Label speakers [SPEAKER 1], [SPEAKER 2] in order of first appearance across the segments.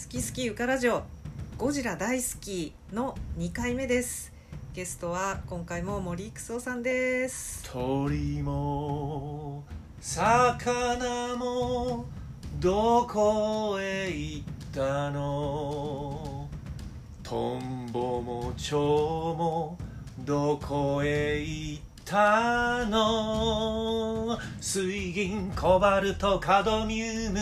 [SPEAKER 1] 好き好きゆかラジオゴジラ大好きの2回目です。ゲストは今回も森育夫さんです。
[SPEAKER 2] 鳥も魚もどこへ行ったの？トンボも蝶もどこへ行ったの？水銀コバルトカドミウム。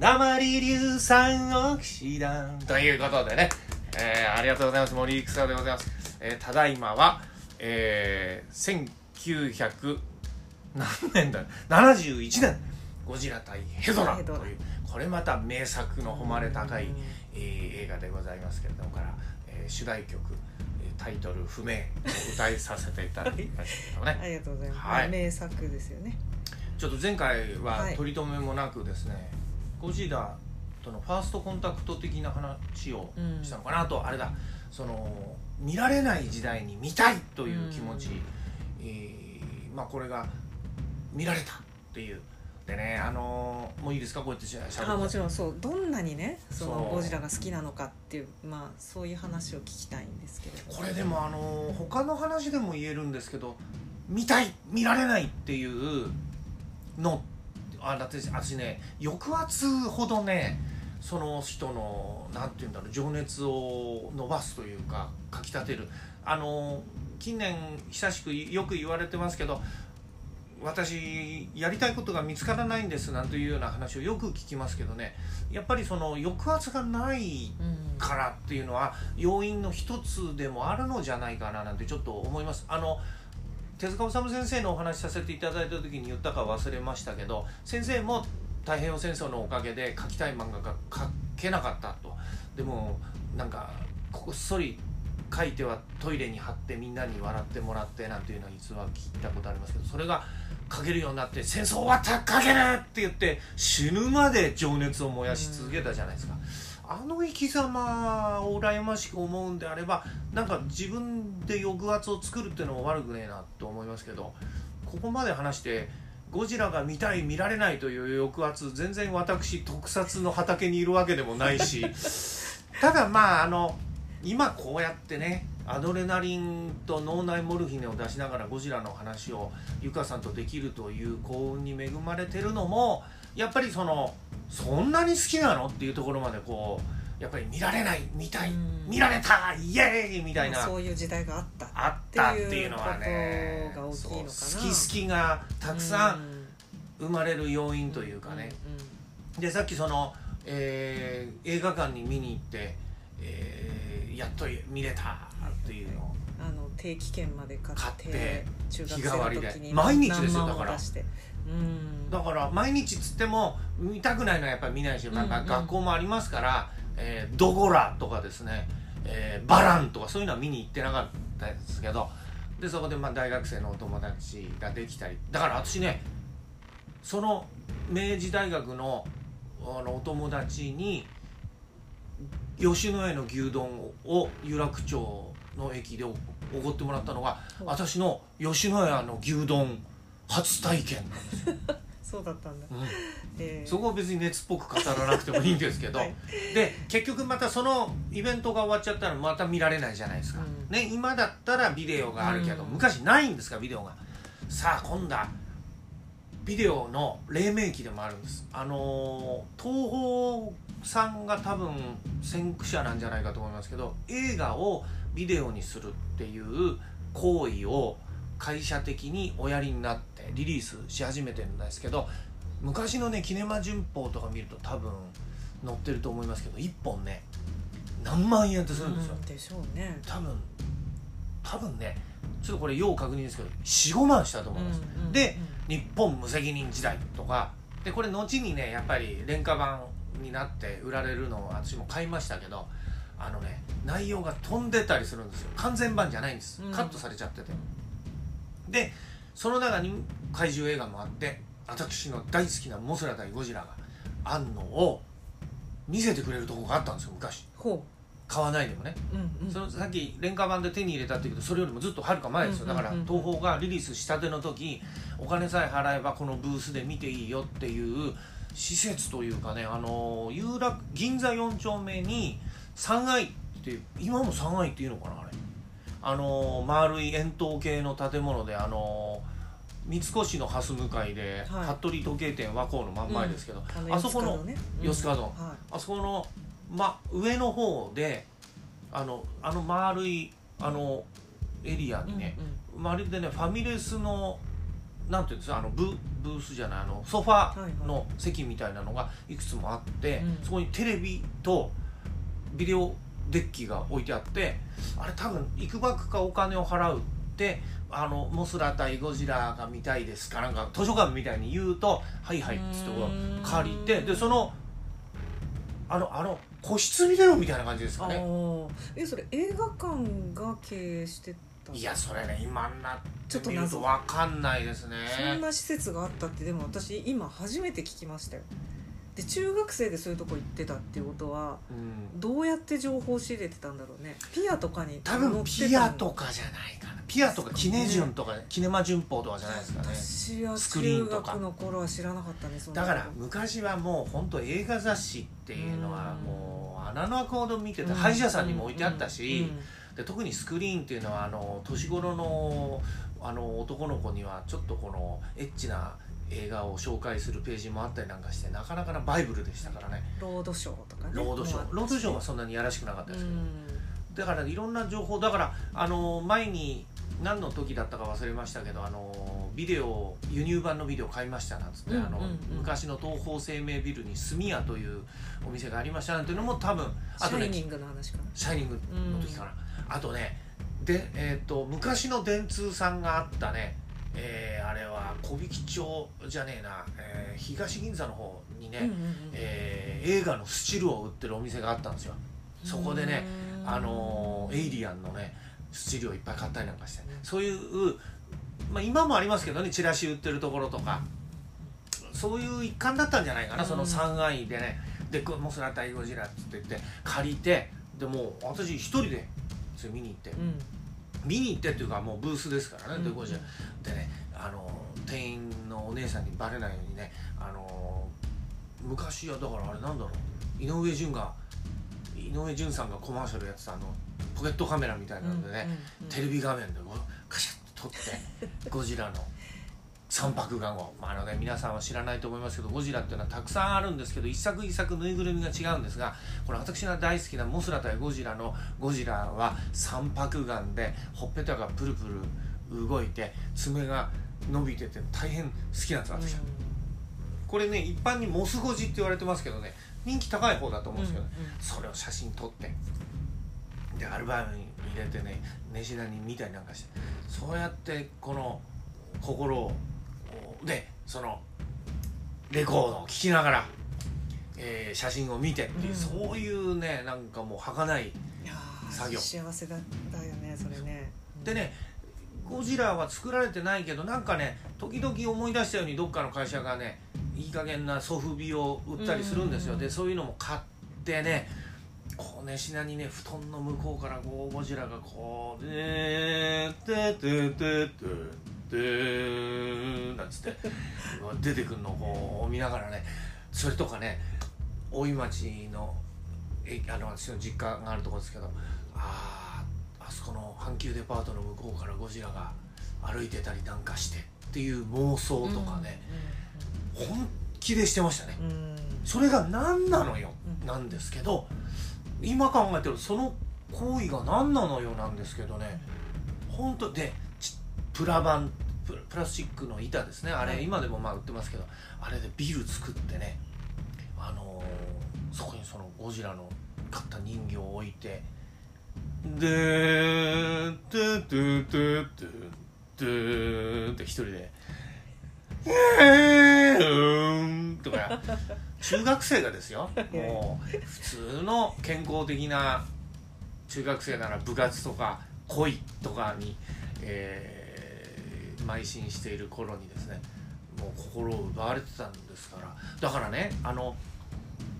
[SPEAKER 2] 鉛硫酸オキシダンということでね、えーありがとうございます。森育夫でございます、えーただいまは、えー、1900何年だ？71年。ゴジラ対ヘドラ。というこれまた名作の誉れ高い
[SPEAKER 1] うん、
[SPEAKER 2] えー映画でございますけれどもから、えー主題曲えータイトル不明を歌いさせていただきましたけどね。
[SPEAKER 1] ありがとうございます、
[SPEAKER 2] はい。
[SPEAKER 1] 名作ですよね。
[SPEAKER 2] ちょっと前回は
[SPEAKER 1] はい。
[SPEAKER 2] 取り留めもなくですね、ゴジラとのファーストコンタクト的な話を
[SPEAKER 1] うん
[SPEAKER 2] したのかなと、あれだ。その見られない時代に見たいという気持ち、
[SPEAKER 1] うん。
[SPEAKER 2] えーまあこれが見られたっていう。でねあのーもういいですか？こうやってしゃべって。
[SPEAKER 1] あもちろん。そう。どんなにねそのゴジラが好きなのかっていうまあそういう話を聞きたいんですけれど
[SPEAKER 2] これでもあの他の話でも言えるんですけど見たい見られないっていうのあだって私ね抑圧ほどねその人のなんて言うんだろう情熱を伸ばすというかかきたてる。あの近年久しくよく言われてますけど私やりたいことが見つからないんですなんていうような話をよく聞きますけどね。やっぱりその抑圧がないからっていうのは要因の一つでもあるのじゃないかななんてちょっと思います。あの手塚治虫先生のお話しさせていただいた時に言ったか忘れましたけど先生も太平洋戦争のおかげで描きたい漫画が描けなかったとでもなんかこっそり書いてはトイレに貼ってみんなに笑ってもらってなんていうのは実は聞いたことありますけどそれが書けるようになって戦争終わったら書けるって言って死ぬまで情熱を燃やし続けたじゃないですか。あの生き様を羨ましく思うんであればなんか自分で抑圧を作るっていうのも悪くねえなと思いますけどここまで話してゴジラが見たい見られないという抑圧全然私特撮の畑にいるわけでもないし ただまああの今こうやってねアドレナリンと脳内モルヒネを出しながらゴジラの話をゆかさんとできるという幸運に恵まれてるのもやっぱりそのそんなに好きなの？っていうところまでこうやっぱり見られない見たい
[SPEAKER 1] うん。
[SPEAKER 2] 見られたイエーイみたいな。
[SPEAKER 1] まあそういう時代があった
[SPEAKER 2] あったっていうのはね好き好きがたくさん生まれる要因というかね、でさっきその、えー映画館に見に行って、えーやっと見れたっていうのを
[SPEAKER 1] うんあの定期券まで買って
[SPEAKER 2] 買って
[SPEAKER 1] 中学
[SPEAKER 2] 日替わりで。毎日ですよだからだから毎日つっても見たくないのはやっぱり見ないし、まあまあ
[SPEAKER 1] うんうん。
[SPEAKER 2] 学校もありますから、えードゴラとかですね、えーバランとかそういうのは見に行ってなかったですけどでそこでまあ大学生のお友達ができたりだから私ねその明治大学のあのお友達に吉野家の牛丼を有楽町の駅でおおごってもらったのが
[SPEAKER 1] うん。
[SPEAKER 2] 私の吉野家の牛丼初体験なんですよ、
[SPEAKER 1] そうだったんだ。
[SPEAKER 2] うん。
[SPEAKER 1] えー。
[SPEAKER 2] そこは別に熱っぽく語らなくてもいいんですけど、
[SPEAKER 1] はい。
[SPEAKER 2] で結局またそのイベントが終わっちゃったらまた見られないじゃないですか、
[SPEAKER 1] うん。
[SPEAKER 2] ね今だったらビデオがあるけど、
[SPEAKER 1] うん。
[SPEAKER 2] 昔ないんですかビデオが。さあ今度はビデオの黎明期でもあるんです。あのー東宝さんが多分先駆者なんじゃないかと思いますけど映画をビデオにするっていう行為を会社的におやりになってリリースし始めてるんですけど昔のねキネマ旬報とか見ると多分載ってると思いますけど1本ね何万円ってするんですよ、
[SPEAKER 1] うんでしょうね。
[SPEAKER 2] 多分多分ねちょっとこれ要確認ですけど45万したと思います、
[SPEAKER 1] うんうん。
[SPEAKER 2] で日本無責任時代とかでこれ後にねやっぱり廉価版になって売られるのを私も買いましたけどあのね内容が飛んでたりするんですよ。完全版じゃないんです、
[SPEAKER 1] うん。
[SPEAKER 2] カットされちゃっててでその中に怪獣映画もあって私の大好きなモスラ対ゴジラがあんのを見せてくれるとこがあったんですよ昔。
[SPEAKER 1] ほ
[SPEAKER 2] 買わないでもね。
[SPEAKER 1] うんうん。
[SPEAKER 2] そのさっき廉価版で手に入れたっていうけどそれよりもずっとはるか前ですよ。だから東宝がリリースしたての時お金さえ払えばこのブースで見ていいよっていう施設というかねあの有楽銀座4丁目に3階って今も3階っていうのかなあれあの丸い円筒形の建物であの三越の蓮向かいで、
[SPEAKER 1] はい。
[SPEAKER 2] 服部時計店和光の真ん前ですけど、
[SPEAKER 1] あ
[SPEAKER 2] そこの
[SPEAKER 1] 四つ角
[SPEAKER 2] あそこの、ま、上の方であのあの丸いあのエリア
[SPEAKER 1] い
[SPEAKER 2] にね、
[SPEAKER 1] うん
[SPEAKER 2] まるでねファミレスのなんていうんですかあのブブースじゃないあのソファーの席みたいなのがいくつもあって、
[SPEAKER 1] うん。
[SPEAKER 2] そこにテレビとビデオデッキが置いてあってあれ多分いくばくかお金を払うってあのモスラ対ゴジラが見たいですかなんか図書館みたいに言うと「はいはい」っつってこう借りてでそのあのあの個室ビデオみたいな感じです
[SPEAKER 1] あ
[SPEAKER 2] かね。
[SPEAKER 1] ー。えそれ映画館が経営してた
[SPEAKER 2] いやそれね今になってみる
[SPEAKER 1] ちょっと謎。
[SPEAKER 2] と分かんないですね。
[SPEAKER 1] そんな施設があったってでも私今初めて聞きましたよで中学生でそういうとこ行ってたっていうことは
[SPEAKER 2] うん。
[SPEAKER 1] どうやって情報を仕入れてたんだろうね。ピアとかに
[SPEAKER 2] 多分ピアとかじゃないかな。ピアとかキネジュンとか、キネマ旬報とかじゃないですかね。
[SPEAKER 1] 私は
[SPEAKER 2] スクリー
[SPEAKER 1] 中学の頃は知らなかったね
[SPEAKER 2] だから昔はもう本当映画雑誌っていうのは
[SPEAKER 1] うん。
[SPEAKER 2] もう穴の開くほど見てて
[SPEAKER 1] うん。
[SPEAKER 2] 歯医者さんにも置いてあった
[SPEAKER 1] う
[SPEAKER 2] し
[SPEAKER 1] ん。
[SPEAKER 2] で特にスクリーンっていうのはあの年頃のあの男の子にはちょっとこのエッチな映画を紹介するページもあったりなんかしてなかなかなバイブルでしたからね。
[SPEAKER 1] ロードショーとかね。
[SPEAKER 2] ロードショーロードショーはそんなにやらしくなかった
[SPEAKER 1] う
[SPEAKER 2] ですけど、
[SPEAKER 1] ん。
[SPEAKER 2] だからいろんな情報だからあの前に何の時だったか忘れましたけどあのビデオ輸入版のビデオ買いましたなんつって、
[SPEAKER 1] うん
[SPEAKER 2] あの昔の東宝生命ビルに住屋というお店がありましたなんていうのも多分あとね
[SPEAKER 1] シャイニングの話かな。
[SPEAKER 2] シャイニングの時かな、あとねで、えー、と昔の電通さんがあったねえーあれは小引町じゃねえな、えー東銀座の方にね、
[SPEAKER 1] うんうんうん
[SPEAKER 2] えー映画のスチルを売ってるお店があったんですよ。そこでね
[SPEAKER 1] うん。
[SPEAKER 2] あのーエイリアンのねスチルをいっぱい買ったりなんかして、
[SPEAKER 1] うん。
[SPEAKER 2] そういう、まあ、今もありますけどねチラシ売ってるところとか。そういう一環だったんじゃないかな、
[SPEAKER 1] うん。
[SPEAKER 2] その3階でね。でこモスラ対ゴジラって言って借りてでもう私一人でそれ見に行って、
[SPEAKER 1] うん
[SPEAKER 2] 見に行ってっていうかもうブースですからね、
[SPEAKER 1] うん。
[SPEAKER 2] でゴジラでねあの店員のお姉さんにバレないようにねあの昔はだからあれなんだろう井上順が井上順さんがコマーシャルやってたあのポケットカメラみたいなのでね、
[SPEAKER 1] うんうん。
[SPEAKER 2] テレビ画面でこうカシャッと撮って ゴジラの三白眼を、まああのね、皆さんは知らないと思いますけどゴジラっていうのはたくさんあるんですけど一作一作ぬいぐるみが違うんですがこれ私が大好きなモスラ対ゴジラのゴジラは三白眼でほっぺたがプルプル動いて爪が伸びてて大変好きなんです私は、これね一般にモスゴジって言われてますけどね人気高い方だと思うんですけど、それを写真撮ってでアルバムに入れてね寝品に見たりなんかしてそうやってこの心をでそのレコードを聴きながら、えー写真を見てっていう、
[SPEAKER 1] うん。
[SPEAKER 2] そういうねなんかもう儚い
[SPEAKER 1] いやー
[SPEAKER 2] 作業。
[SPEAKER 1] 幸せだだよねそれね。
[SPEAKER 2] でねゴジラは作られてないけどなんかね時々思い出したようにどっかの会社がねいい加減なソフビを売ったりするんですよ、
[SPEAKER 1] うん。
[SPEAKER 2] でそういうのも買ってねこうね品にね布団の向こうからこうゴジラがこう「でーてててててー」なんつって。出てくるのを見ながらねそれとかね大井町のえあの私の実家があるところですけどあああそこの阪急デパートの向こうからゴジラが歩いてたりなんかしてっていう妄想とかね、本気でしてましたね。
[SPEAKER 1] うん。うん
[SPEAKER 2] それが何なのよ、
[SPEAKER 1] うん。
[SPEAKER 2] なんですけど今考えてるとその行為が何なのよなんですけどね本当でちプラ板ププラスチックの板ですね。あれ、
[SPEAKER 1] はい。
[SPEAKER 2] 今でもまあ売ってますけどあれでビル作ってねあのーそこにそのゴジラの買った人形を置いてでートゥトゥトゥトゥトゥって一人で「えーん」とか中学生がですよ。もう普通の健康的な中学生なら部活とか恋とかに、えー邁進している頃にですねもう心を奪われてたんですから。だからねあの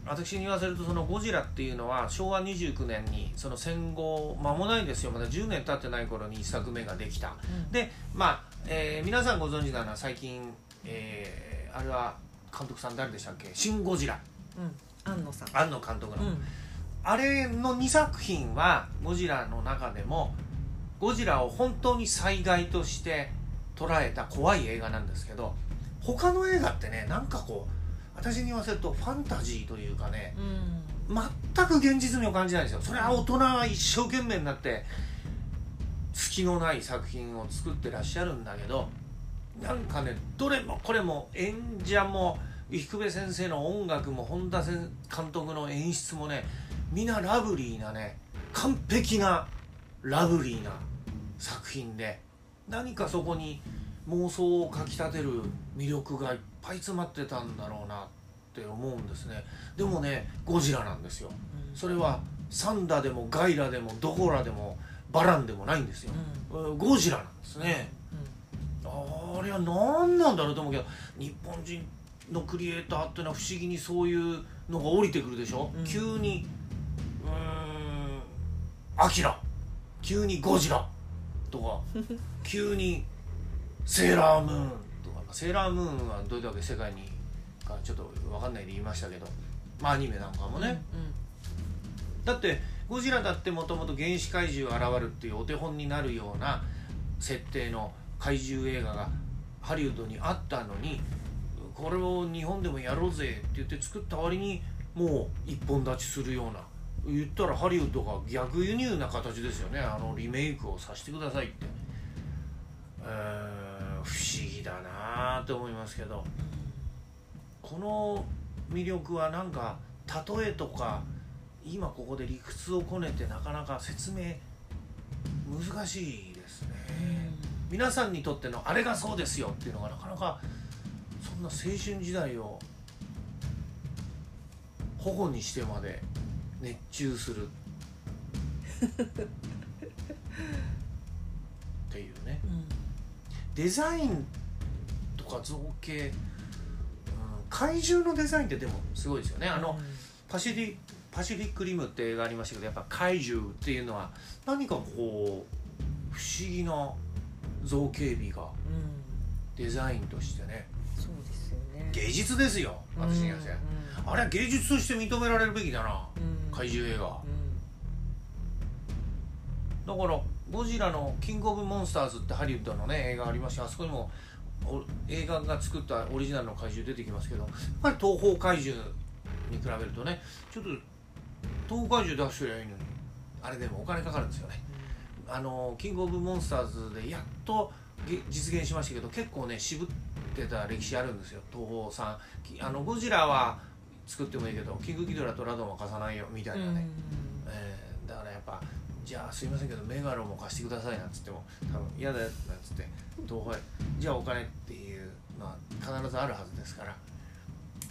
[SPEAKER 2] 私に言わせるとそのゴジラっていうのは昭和29年にその戦後間もないですよ。まだ10年経ってない頃に1作目ができた、
[SPEAKER 1] うん。
[SPEAKER 2] でまあ、えー皆さんご存知なのは最近、えーあれは監督さん誰でしたっけ「シン・ゴジラ。
[SPEAKER 1] うん。安野さん」
[SPEAKER 2] 庵野監督の、
[SPEAKER 1] うん。
[SPEAKER 2] あれの2作品はゴジラの中でもゴジラを本当に災害として捉えた怖い映画なんですけど他の映画ってねなんかこう私に言わせるとファンタジーというかね
[SPEAKER 1] うん。
[SPEAKER 2] 全く現実味を感じないんですよ。それは大人は一生懸命になって隙のない作品を作ってらっしゃるんだけどなんかねどれもこれも演者も菊部先生の音楽も本田先監督の演出もね皆ラブリーなね完璧なラブリーな作品で何かそこに妄想をかきたてる魅力がいっぱい詰まってたんだろうなって思うんですね。でもねゴジラなんですよ。それはサンダでもガイラでもドコラでもバランでもないんですよ、うん。ゴジラなんですね。あれは何なんだろうと思うけど日本人のクリエイターっていうのは不思議にそういうのが降りてくるでしょ、
[SPEAKER 1] うん。
[SPEAKER 2] 急にうーんアキラ。急にゴジラとか 急にセーラームーンとかセーラームーンはどれだけ世界にかちょっと分かんないで言いましたけどまあアニメなんかもね、だってゴジラだってもともと原始怪獣現るっていうお手本になるような設定の怪獣映画がハリウッドにあったのにこれを日本でもやろうぜって言って作った割にもう一本立ちするような言ったらハリウッドが逆輸入な形ですよね。あのリメイクをさせてくださいって、えー不思議だなと思いますけど。この魅力はなんか例えとか今ここで理屈をこねてなかなか説明難しいですね、皆さんにとってのあれがそうですよっていうのがなかなかそんな青春時代を保護にしてまで熱中する。っていうね。デザインとか造形、うん、怪獣のデザインってでもすごいですよね。あの、パシフィパシフィックリムって映画ありましたけどやっぱ怪獣っていうのは何かこう不思議な造形美がデザインとしてね。
[SPEAKER 1] そうですよね。
[SPEAKER 2] 芸術ですよ私に言わせあれは芸術として認められるべきだな怪獣映画。だからゴジラの「キングオブモンスターズ」ってハリウッドのね映画ありましてあそこにもお映画が作ったオリジナルの怪獣出てきますけどやっぱり東方怪獣に比べるとねちょっと東方怪獣出してりゃいいのにあれでもお金かかるんですよね。あのキングオブモンスターズでやっとげ実現しましたけど結構ね渋ってた歴史あるんですよ東宝さん。きあのゴジラは作ってもいいけどキングギドラとラドンは貸さないよみたいなね、えーだからやっぱじゃあすいませんけどメガロも貸してくださいなんつっても多分嫌だよなんつって東宝へじゃあお金っていうのは必ずあるはずですから。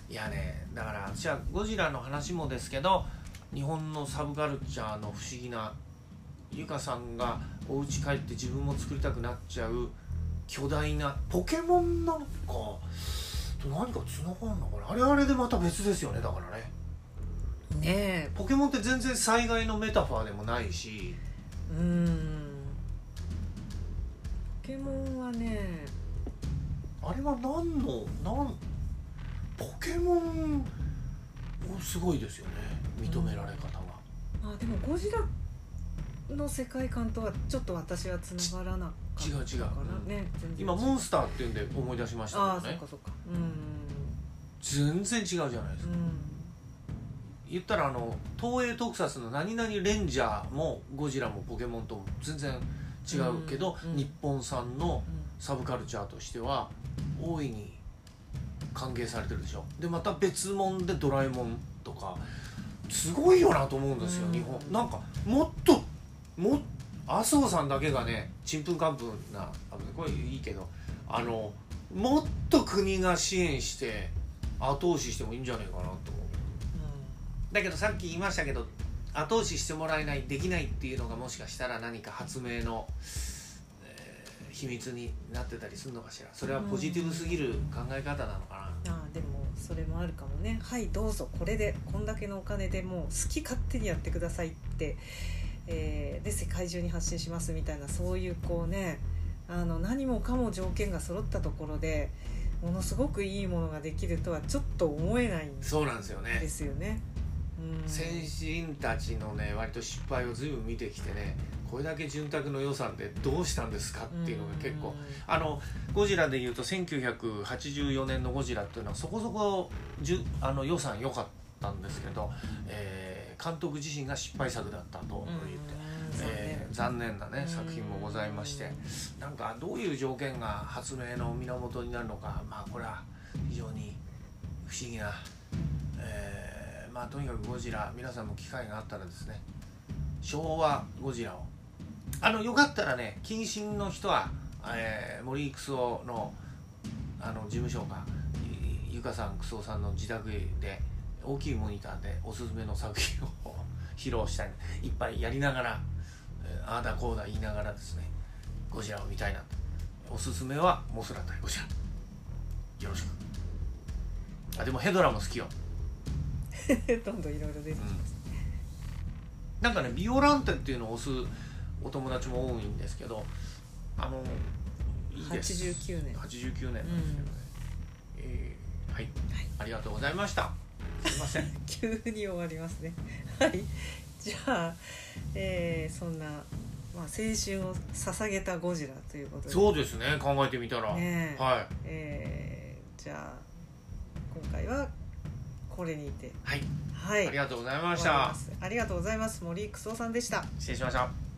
[SPEAKER 2] いやねだから私はゴジラの話もですけど日本のサブカルチャーの不思議なゆかさんがお家帰って自分も作りたくなっちゃう巨大なポケモンなんかと何かつながんのかな？あれあれでまた別ですよねだからね。
[SPEAKER 1] ねえ。
[SPEAKER 2] ポケモンって全然災害のメタファーでもないし。
[SPEAKER 1] うん。ポケモンはね。
[SPEAKER 2] あれは何の何ポケモンすごいですよね。認められ方が、
[SPEAKER 1] あでもゴジラの世界観とはちょっと私はつながらな
[SPEAKER 2] 違う違う。
[SPEAKER 1] ね
[SPEAKER 2] 今モンスターっていうんで思い出しました
[SPEAKER 1] ああ
[SPEAKER 2] けどね。
[SPEAKER 1] そっかそっか。うん
[SPEAKER 2] 全然違うじゃないですか。
[SPEAKER 1] うん。
[SPEAKER 2] 言ったらあの東映特撮の何々レンジャーもゴジラもポケモンと全然違うけど、日本産のサブカルチャーとしては大いに歓迎されてるでしょ。でまた別物でドラえもんとかすごいよなと思うんですよ、
[SPEAKER 1] うん。
[SPEAKER 2] 日本。なんかもっともっ麻生さんだけがねちんぷんかんぷんなあこれいいけどあのもっと国が支援して後押ししてもいいんじゃないかなと思う。だけどさっき言いましたけど後押ししてもらえないできないっていうのがもしかしたら何か発明の、えー秘密になってたりするのかしら。それはポジティブすぎる考え方なのか
[SPEAKER 1] ああでもそれもあるかもね。はいどうぞ。これでこんだけのお金でもう好き勝手にやってくださいって、えーで世界中に発信しますみたいなそういうこうねあの何もかも条件が揃ったところでものすごくいいものができるとはちょっと思えないん
[SPEAKER 2] そうなんですよね。
[SPEAKER 1] ですよね。うん。
[SPEAKER 2] 先人たちのね割と失敗を随分見てきてねこれだけ潤沢の予算でどうしたんですかっていうのが結構あのゴジラでいうと1984年のゴジラっていうのはそこそこじゅあの予算良かったんですけど、えー監督自身が失敗作だったと言って、えー残念なね作品もございましてなんかどういう条件が発明の源になるのかまあこれは非常に不思議な、えーまあとにかくゴジラ皆さんも機会があったらですね昭和ゴジラをあのよかったらね謹慎の人は、えー森クソのあの事務所がいゆかさんクソさんの自宅で大きいモニターでおすすめの作品を披露したいいっぱいやりながら、えーああだこうだ言いながらですねゴジラを見たいなと。おすすめはモスラ対ゴジラ。よろしく。あでもヘドラも好きよ。
[SPEAKER 1] どんどんいろいろ出てきます。
[SPEAKER 2] なんかねビオランテっていうのを押すお友達も多いんですけどあのいいです。
[SPEAKER 1] 89年。
[SPEAKER 2] 89年なんですけどね、えーはい、ありがとうございましたすいません。
[SPEAKER 1] 急に終わりますね。はい。じゃあ、えーそんな、まあ、青春を捧げたゴジラということで。
[SPEAKER 2] そうですね。考えてみたら、
[SPEAKER 1] ねえ。
[SPEAKER 2] はい。
[SPEAKER 1] えーじゃあ今回はこれにて。
[SPEAKER 2] はい、
[SPEAKER 1] はい。
[SPEAKER 2] ありがとうございました。
[SPEAKER 1] ありがとうございます。森クソさんでした。
[SPEAKER 2] 失礼しました